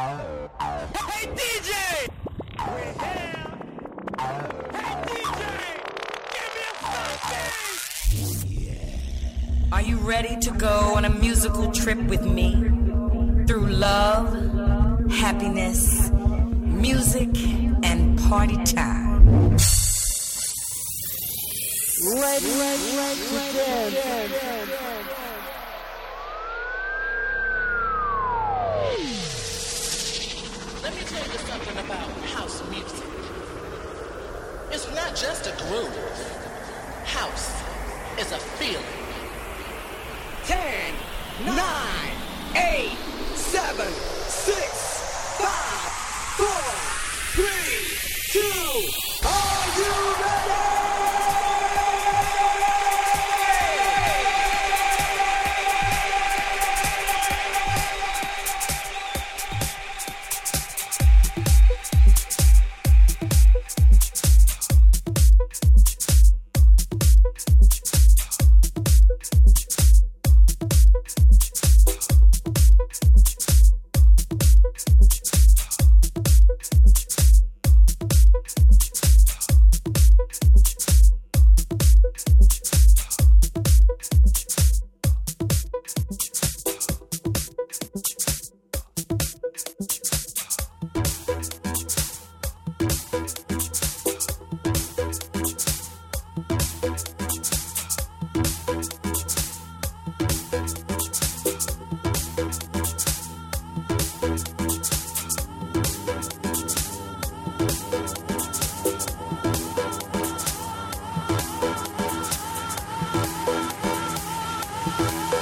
Hey DJ! We're here! Hey DJ! Give me a something! Are you ready to go on a musical trip with me? Through love, happiness, music, and party time. Ready, ready, ready to dance. Something about house music. It's not just a groove. House is a feeling. Ten, nine, eight, seven, Unida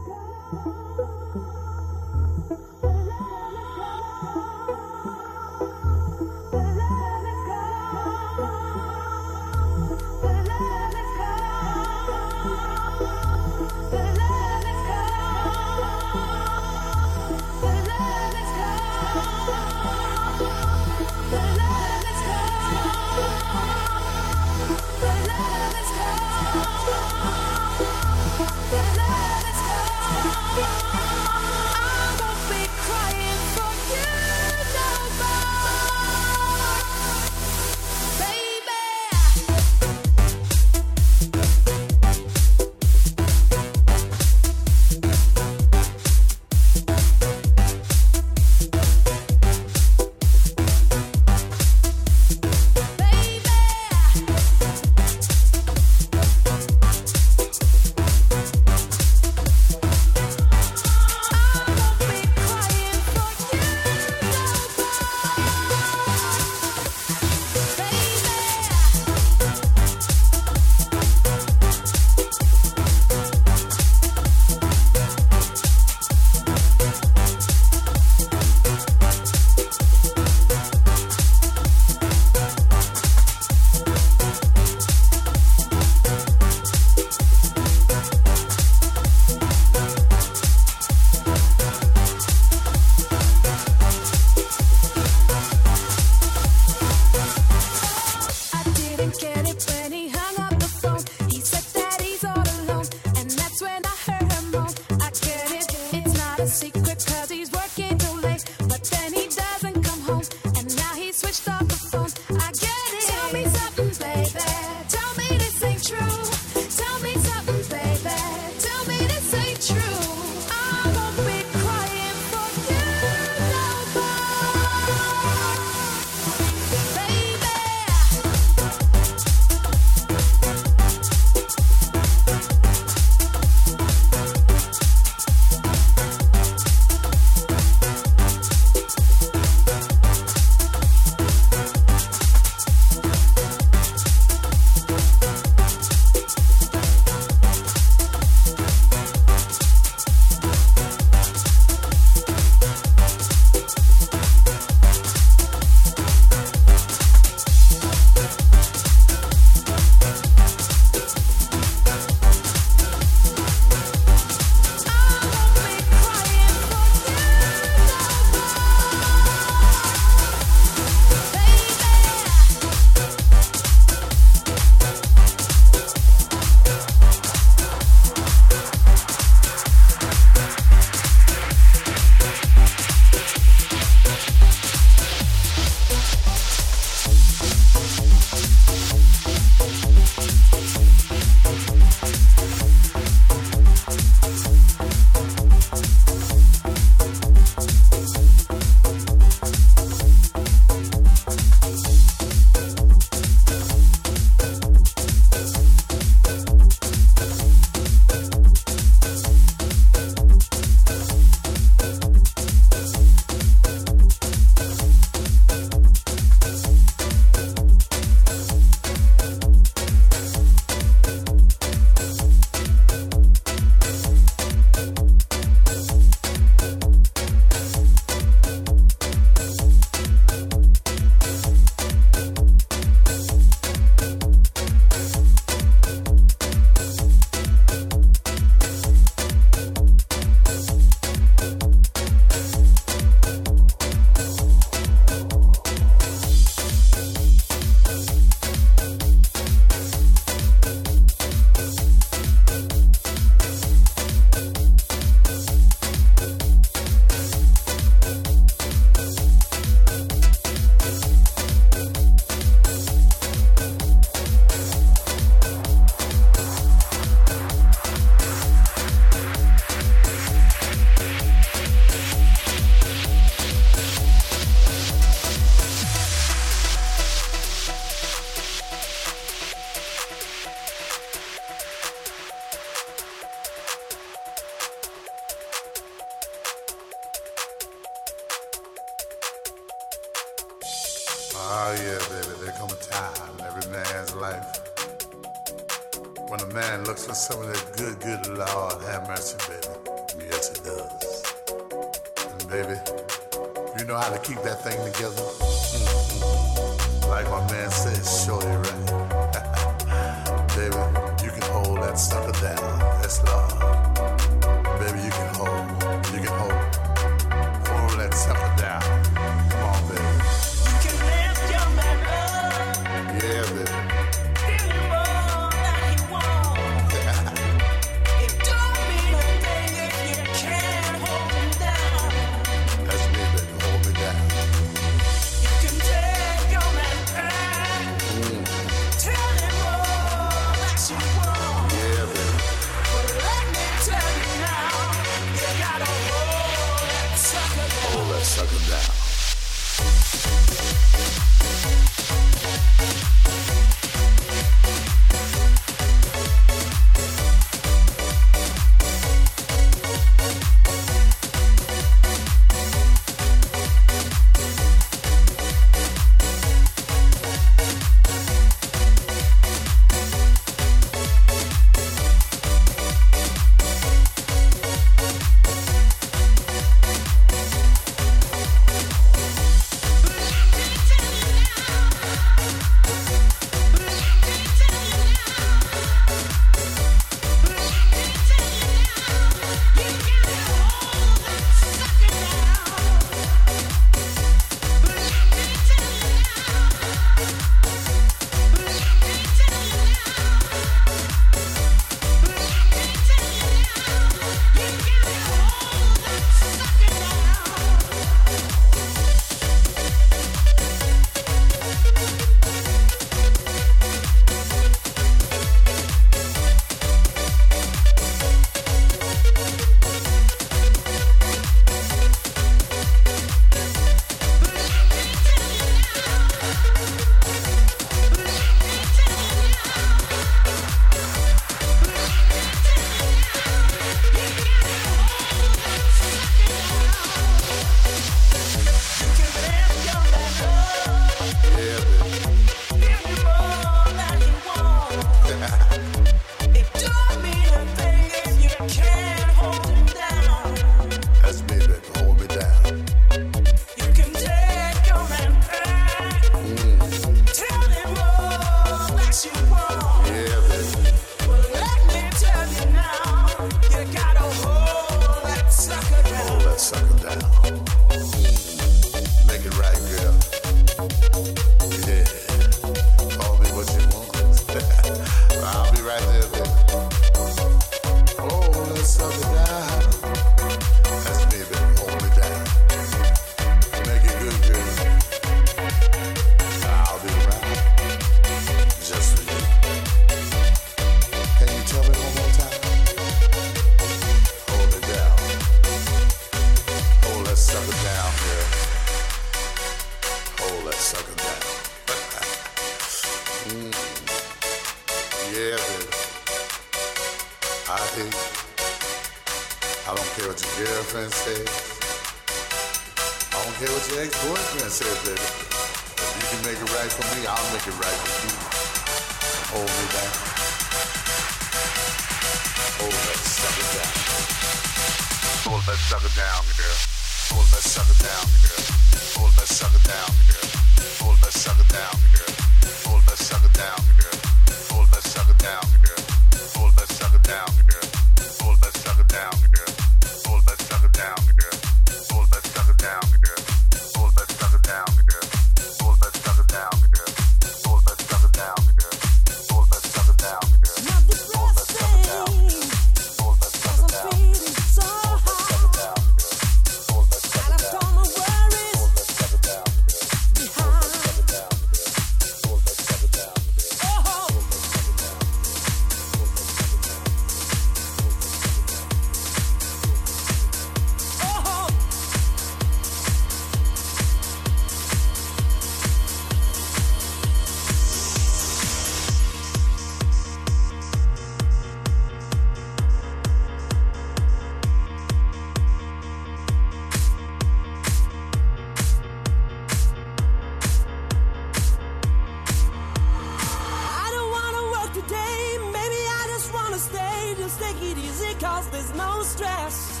cause there's no stress.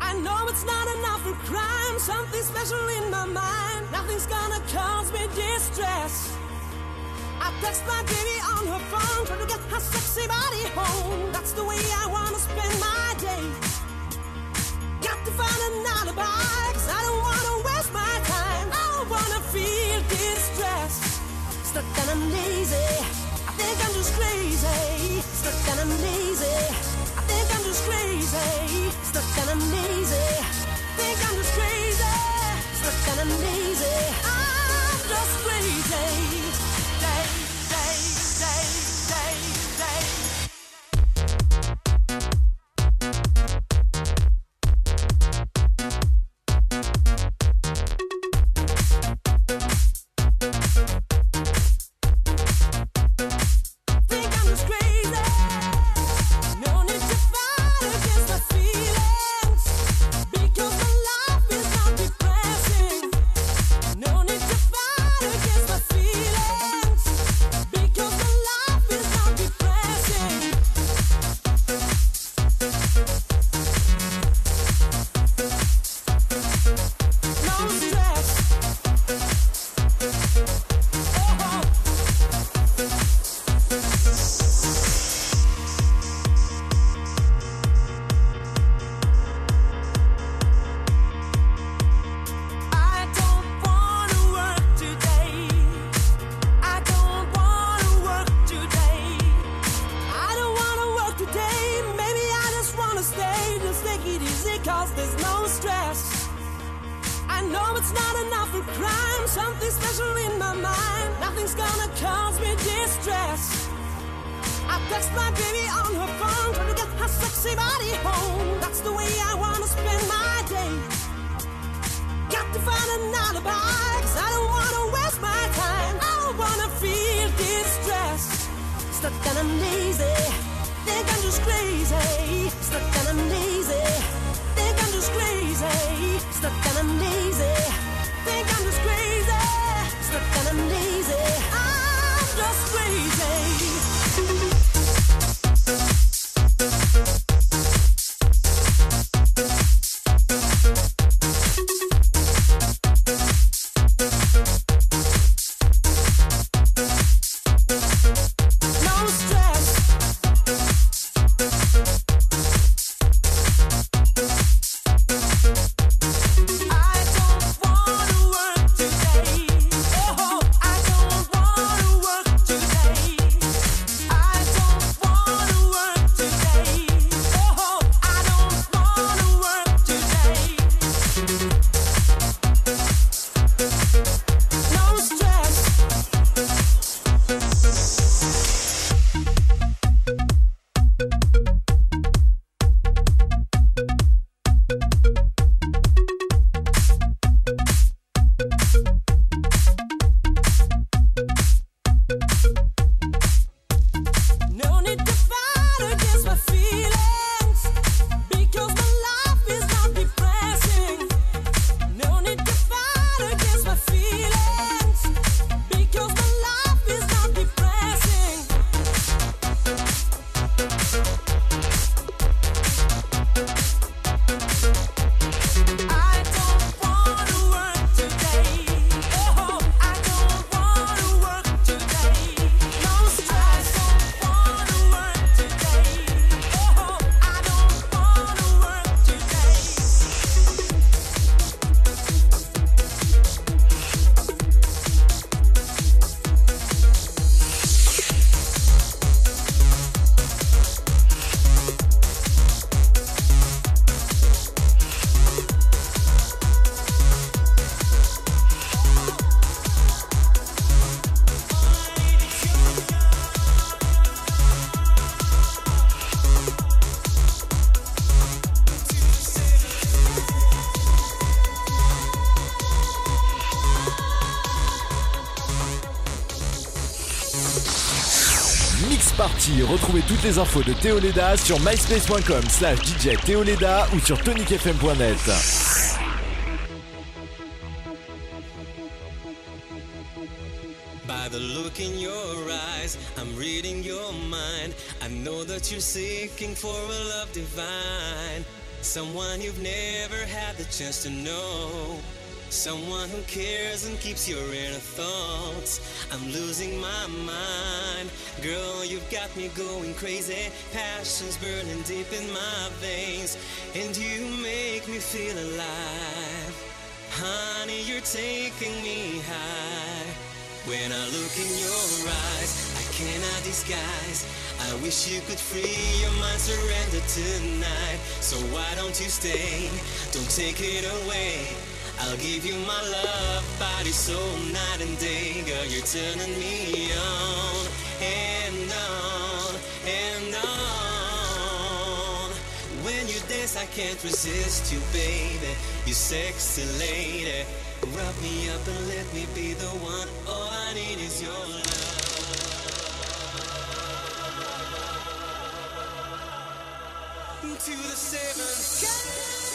I know it's not enough for crime, something special in my mind. Nothing's gonna cause me distress. I text my baby on her phone, trying to get her sexy body home. That's the way I wanna spend my day. Got to find an alibi, cause I don't wanna waste my time. I don't wanna feel distressed. Stuck and I'm lazy. I think I'm just crazy. Stuck and I'm lazy. I think I'm just crazy. Stuck and I'm lazy. Think I'm just crazy. Stuck and I'm lazy. I'm just crazy. Something special in my mind. Nothing's gonna cause me distress. I text my baby on her phone, trying to get her sexy body home. That's the way I wanna spend my day. Got to find an alibi, cause I don't wanna waste my time. I don't wanna feel distressed. Stuck and I'm lazy. Think I'm just crazy. Stuck and I'm lazy. Think I'm just crazy. Stuck and I'm lazy. Think I'm just crazy. Stuck and I'm lazy. I'm just crazy. Retrouvez toutes les infos de Théo Leda sur myspace.com slash DJ Théo Leda ou sur tonicfm.net. By the look in your eyes, I'm reading your mind. I know that you're seeking for a love divine. Someone you've never had the chance to know. Someone who cares and keeps your inner thoughts. I'm losing my mind. Girl, you've got me going crazy. Passion's burning deep in my veins. And you make me feel alive. Honey, you're taking me high. When I look in your eyes, I cannot disguise. I wish you could free your mind, surrender tonight. So why don't you stay? Don't take it away. I'll give you my love, body, soul, night and day. Girl, you're turning me on can't resist you, baby. You sexy lady. Wrap me up and let me be the one. All I need is your love. To the seven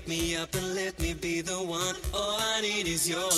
Rub me up and let me be the one. All I need is your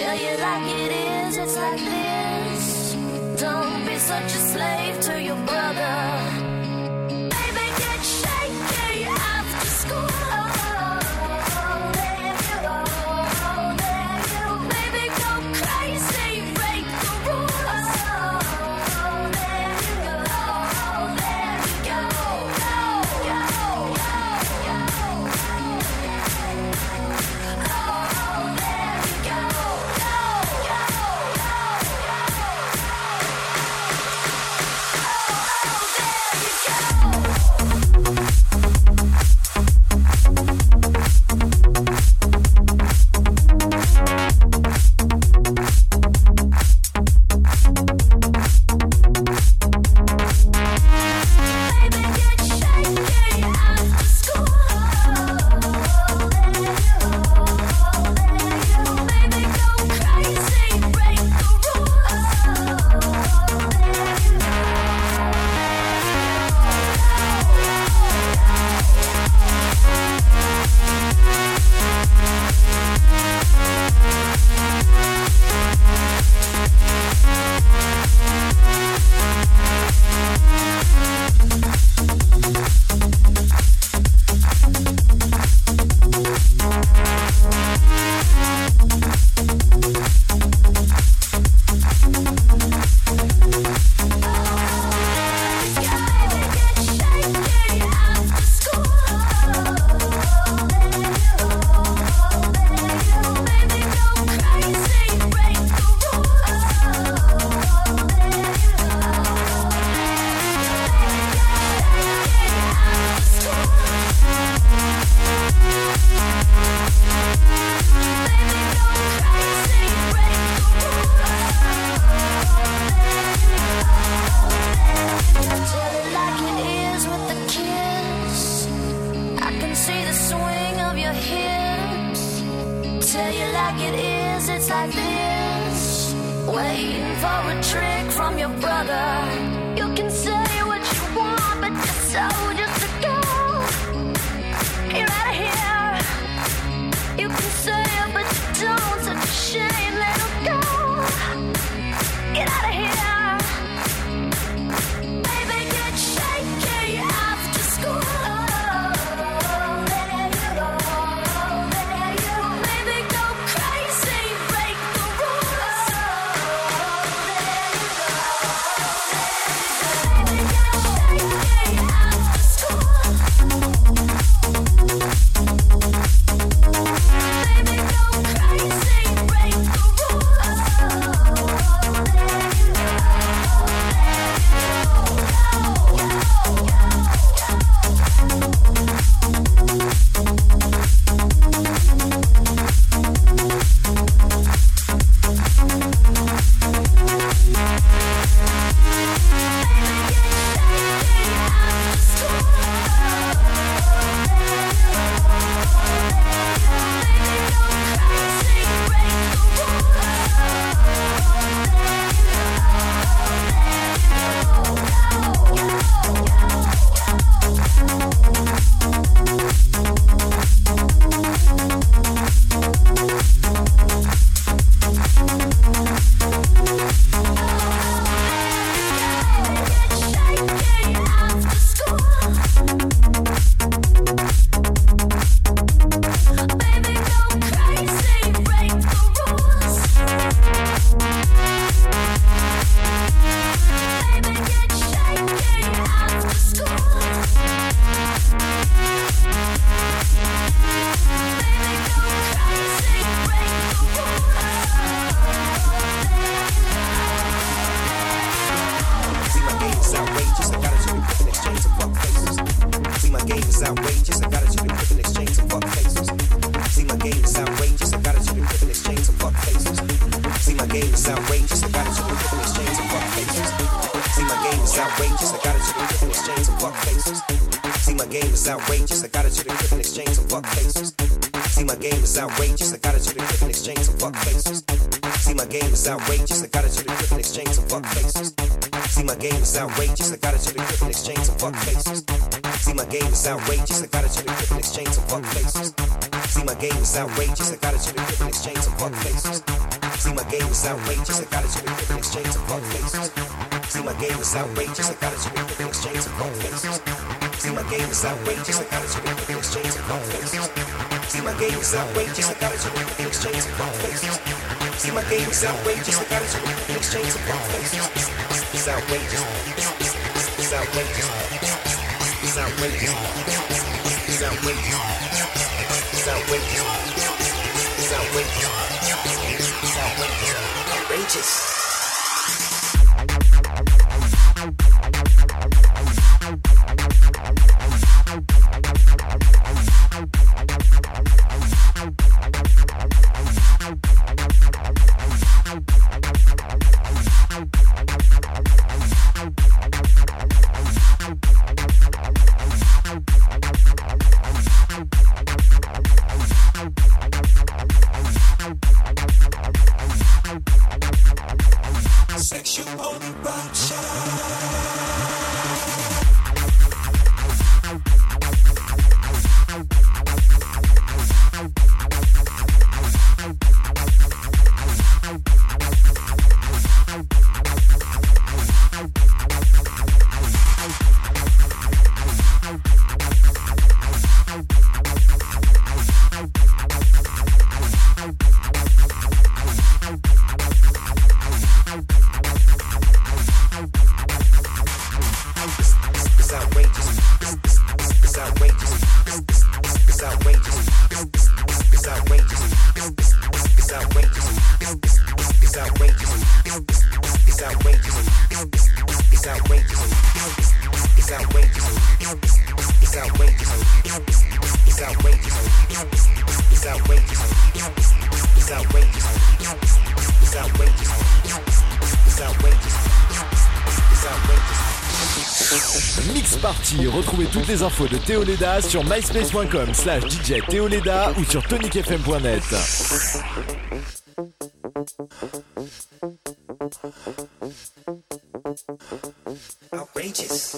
Tell you like it is, it's like this. Don't be such a slave to your brother. is outrageous. I got it, you be in exchange of buck faces. See, my game is outrageous. I got it, you be in exchange of buck faces. See, my game is outrageous. I got it, you be in exchange of buck faces. See, my game is outrageous. I got it, you be in exchange of buck faces. See, my game is outrageous. I got it, you be in exchange of buck faces. It's outrageous. It's outrageous. It's outrageous. It's outrageous. It's outrageous. It's outrageous. It's outrageous outrageous. Sur myspace.com slash DJ Théo Leda ou sur tonicfm.net. Outrageous.